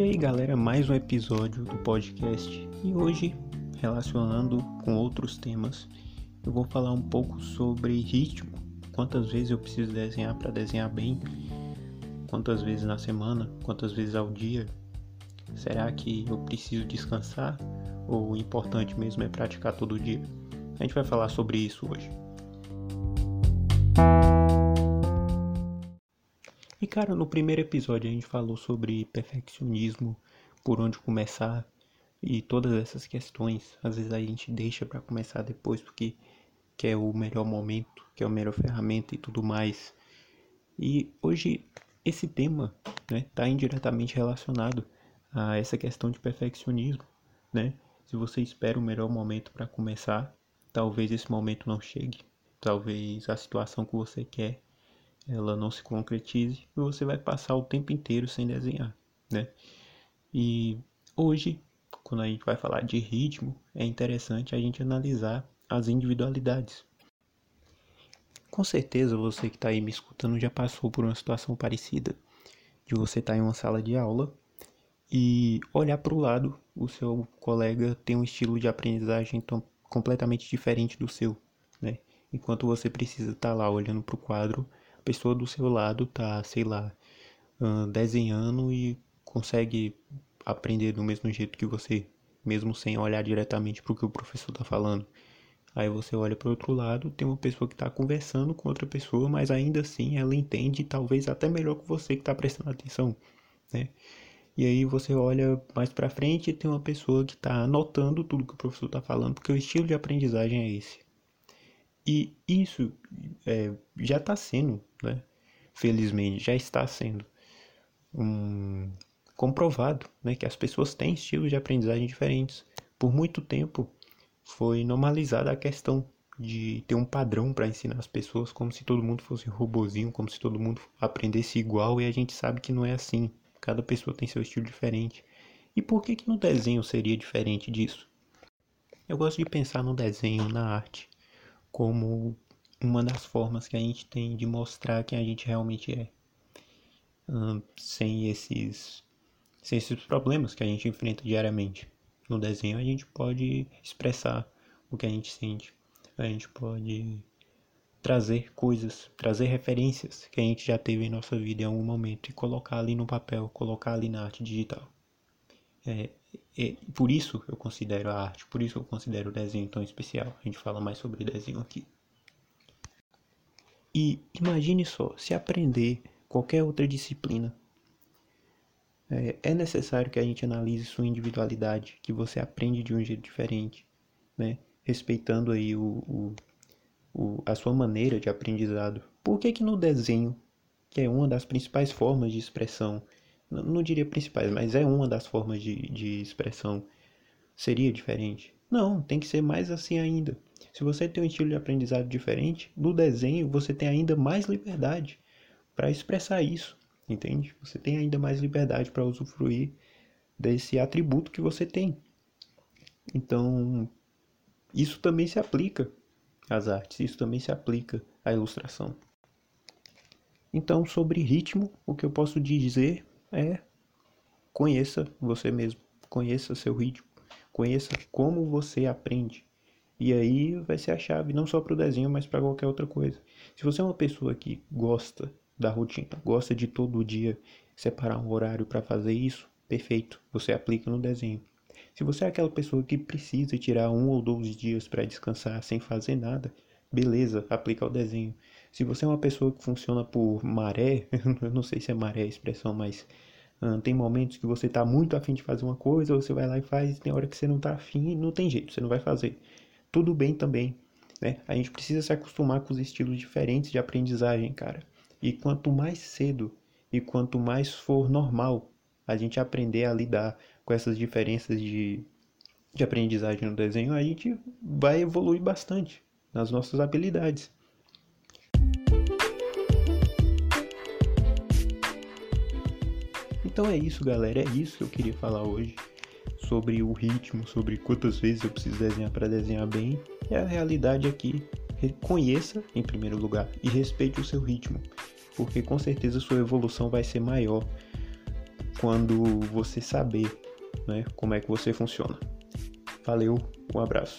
E aí, galera, mais um episódio do podcast. E hoje, relacionando com outros temas, eu vou falar um pouco sobre ritmo. Quantas vezes eu preciso desenhar para desenhar bem? Quantas vezes na semana? Quantas vezes ao dia? Será que eu preciso descansar? Ou o importante mesmo é praticar todo dia? A gente vai falar sobre isso hoje. Cara, no primeiro episódio a gente falou sobre perfeccionismo, por onde começar e todas essas questões. Às vezes a gente deixa para começar depois porque quer o melhor momento, quer a melhor ferramenta e tudo mais. E hoje esse tema está né, tá indiretamente relacionado a essa questão de perfeccionismo, né? Se você espera o melhor momento para começar, talvez esse momento não chegue, talvez a situação que você quer ela não se concretize e você vai passar o tempo inteiro sem desenhar, né? E hoje, quando a gente vai falar de ritmo, é interessante a gente analisar as individualidades. Com certeza você que está aí me escutando já passou por uma situação parecida, de você estar tá em uma sala de aula e olhar para o lado, o seu colega tem um estilo de aprendizagem completamente diferente do seu, né? Enquanto você precisa estar tá lá olhando para o quadro a pessoa do seu lado tá, sei lá, desenhando e consegue aprender do mesmo jeito que você, mesmo sem olhar diretamente para o que o professor está falando. Aí você olha para o outro lado, tem uma pessoa que está conversando com outra pessoa, mas ainda assim ela entende talvez até melhor que você que está prestando atenção, né? E aí você olha mais para frente e tem uma pessoa que está anotando tudo que o professor está falando, porque o estilo de aprendizagem é esse. E isso é, já está sendo, né? felizmente, já está sendo um, comprovado né? que as pessoas têm estilos de aprendizagem diferentes. Por muito tempo foi normalizada a questão de ter um padrão para ensinar as pessoas, como se todo mundo fosse robozinho, como se todo mundo aprendesse igual, e a gente sabe que não é assim. Cada pessoa tem seu estilo diferente. E por que que no desenho seria diferente disso? Eu gosto de pensar no desenho, na arte, como uma das formas que a gente tem de mostrar quem a gente realmente é, sem esses sem esses problemas que a gente enfrenta diariamente. No desenho a gente pode expressar o que a gente sente, a gente pode trazer coisas, trazer referências que a gente já teve em nossa vida em algum momento e colocar ali no papel, colocar ali na arte digital. É, é, por isso eu considero a arte, por isso eu considero o desenho tão especial. A gente fala mais sobre desenho aqui. E imagine só, se aprender qualquer outra disciplina, é, é necessário que a gente analise sua individualidade, que você aprende de um jeito diferente, né? respeitando aí o, o, o, a sua maneira de aprendizado. Por que que no desenho, que é uma das principais formas de expressão não diria principais, mas é uma das formas de, de expressão, seria diferente? Não, tem que ser mais assim ainda. Se você tem um estilo de aprendizado diferente, no desenho você tem ainda mais liberdade para expressar isso, entende? Você tem ainda mais liberdade para usufruir desse atributo que você tem. Então, isso também se aplica às artes, isso também se aplica à ilustração. Então, sobre ritmo, o que eu posso dizer é conheça você mesmo, conheça seu ritmo, conheça como você aprende. E aí vai ser a chave não só para o desenho, mas para qualquer outra coisa. Se você é uma pessoa que gosta da rotina, gosta de todo dia separar um horário para fazer isso, perfeito, você aplica no desenho. Se você é aquela pessoa que precisa tirar um ou dois dias para descansar sem fazer nada, beleza, aplica o desenho. Se você é uma pessoa que funciona por maré, eu não sei se é maré a expressão, mas tem momentos que você está muito afim de fazer uma coisa, você vai lá e faz, tem hora que você não está afim e não tem jeito, você não vai fazer. Tudo bem também, né? A gente precisa se acostumar com os estilos diferentes de aprendizagem, cara. E quanto mais cedo e quanto mais for normal a gente aprender a lidar com essas diferenças de, de aprendizagem no desenho, a gente vai evoluir bastante nas nossas habilidades. Então é isso, galera. É isso que eu queria falar hoje. Sobre o ritmo, sobre quantas vezes eu preciso desenhar para desenhar bem. É a realidade aqui. Conheça em primeiro lugar e respeite o seu ritmo, porque com certeza sua evolução vai ser maior quando você saber né, como é que você funciona. Valeu, um abraço.